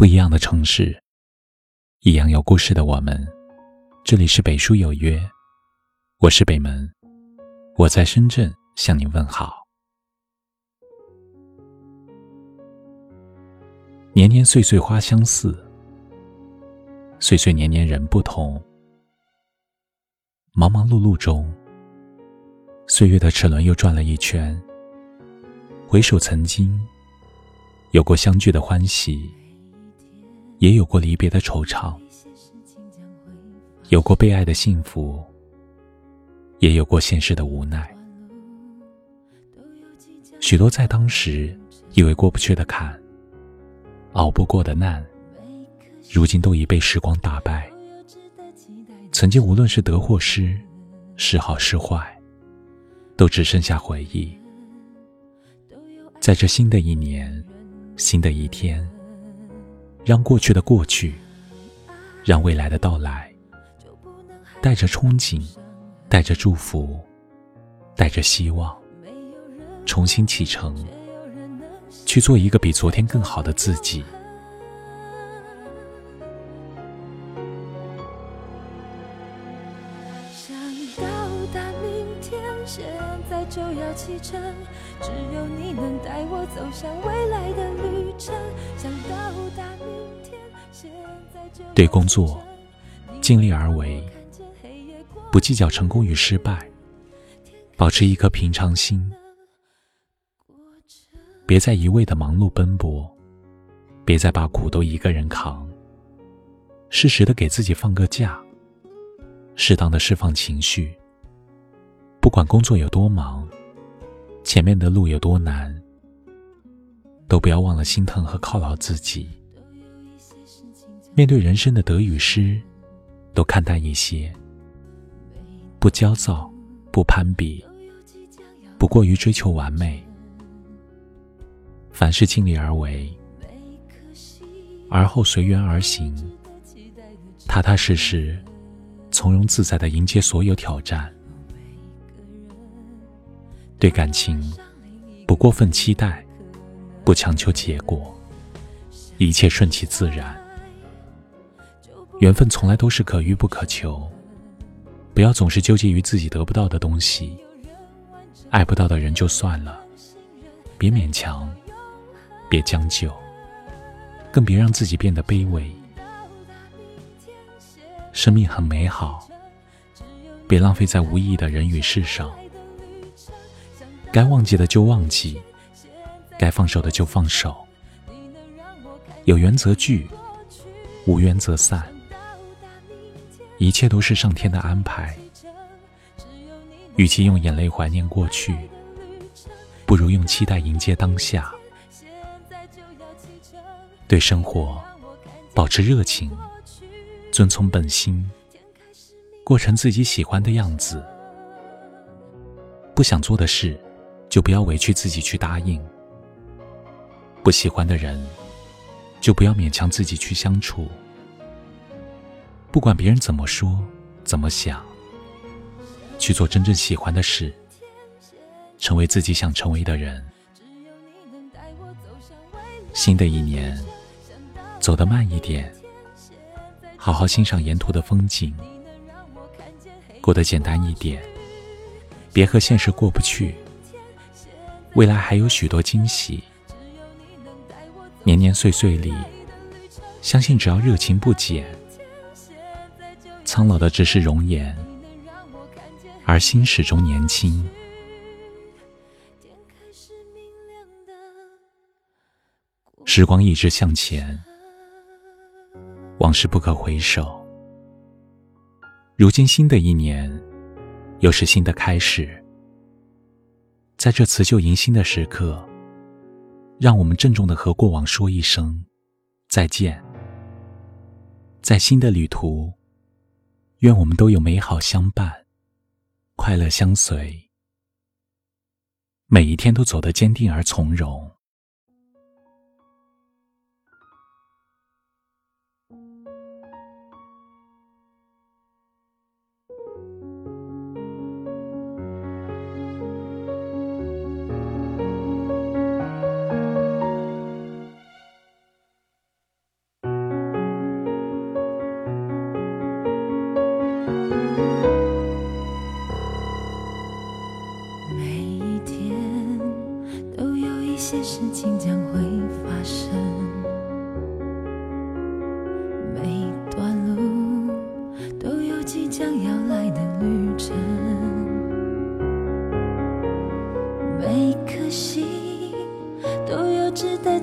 不一样的城市，一样有故事的我们。这里是北书有约，我是北门，我在深圳向您问好。年年岁岁花相似，岁岁年年人不同。忙忙碌碌中，岁月的齿轮又转了一圈。回首曾经，有过相聚的欢喜。也有过离别的惆怅，有过被爱的幸福，也有过现实的无奈。许多在当时以为过不去的坎，熬不过的难，如今都已被时光打败。曾经无论是得或失，是好是坏，都只剩下回忆。在这新的一年，新的一天。让过去的过去，让未来的到来，带着憧憬，带着祝福，带着希望，重新启程，去做一个比昨天更好的自己。程，只有你能带我走向未来的旅程。想到达明天，现在就对工作尽力而为，不计较成功与失败，保持一颗平常心。别再一味的忙碌奔波，别再把苦都一个人扛。适时的给自己放个假，适当的释放情绪。不管工作有多忙，前面的路有多难，都不要忘了心疼和犒劳自己。面对人生的得与失，都看淡一些，不焦躁，不攀比，不过于追求完美。凡事尽力而为，而后随缘而行，踏踏实实，从容自在的迎接所有挑战。对感情，不过分期待，不强求结果，一切顺其自然。缘分从来都是可遇不可求，不要总是纠结于自己得不到的东西，爱不到的人就算了，别勉强，别将就，更别让自己变得卑微。生命很美好，别浪费在无意义的人与事上。该忘记的就忘记，该放手的就放手。有缘则聚，无缘则散。一切都是上天的安排。与其用眼泪怀念过去，不如用期待迎接当下。对生活保持热情，遵从本心，过成自己喜欢的样子。不想做的事。就不要委屈自己去答应，不喜欢的人，就不要勉强自己去相处。不管别人怎么说、怎么想，去做真正喜欢的事，成为自己想成为的人。新的一年，走得慢一点，好好欣赏沿途的风景，过得简单一点，别和现实过不去。未来还有许多惊喜，年年岁岁里，相信只要热情不减，苍老的只是容颜，而心始终年轻。时光一直向前，往事不可回首。如今新的一年，又是新的开始。在这辞旧迎新的时刻，让我们郑重的和过往说一声再见。在新的旅途，愿我们都有美好相伴，快乐相随，每一天都走得坚定而从容。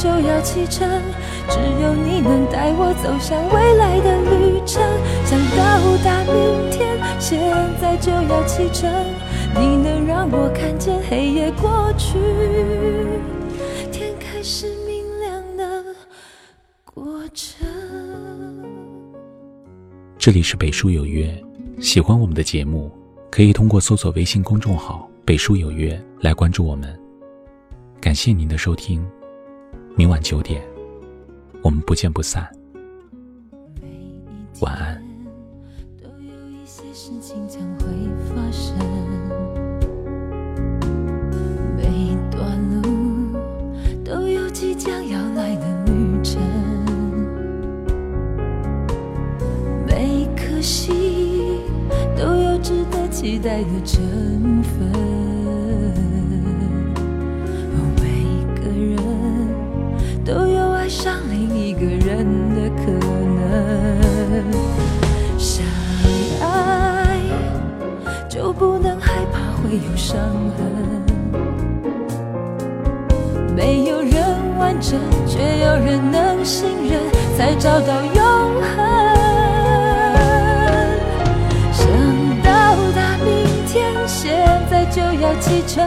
就要启程，只有你能带我走向未来的旅程。想到达明天，现在就要启程，你能让我看见黑夜过去，天开始明亮的过程。这里是北书有约，喜欢我们的节目，可以通过搜索微信公众号“北书有约”来关注我们。感谢您的收听，明晚九点，我们不见不散。晚安。都有一些事情将会发生，每段路都有即将要来的旅程，每颗心都有值得期待的成分，可能。相爱就不能害怕会有伤痕，没有人完整，却有人能信任，才找到永恒。想到达明天，现在就要启程，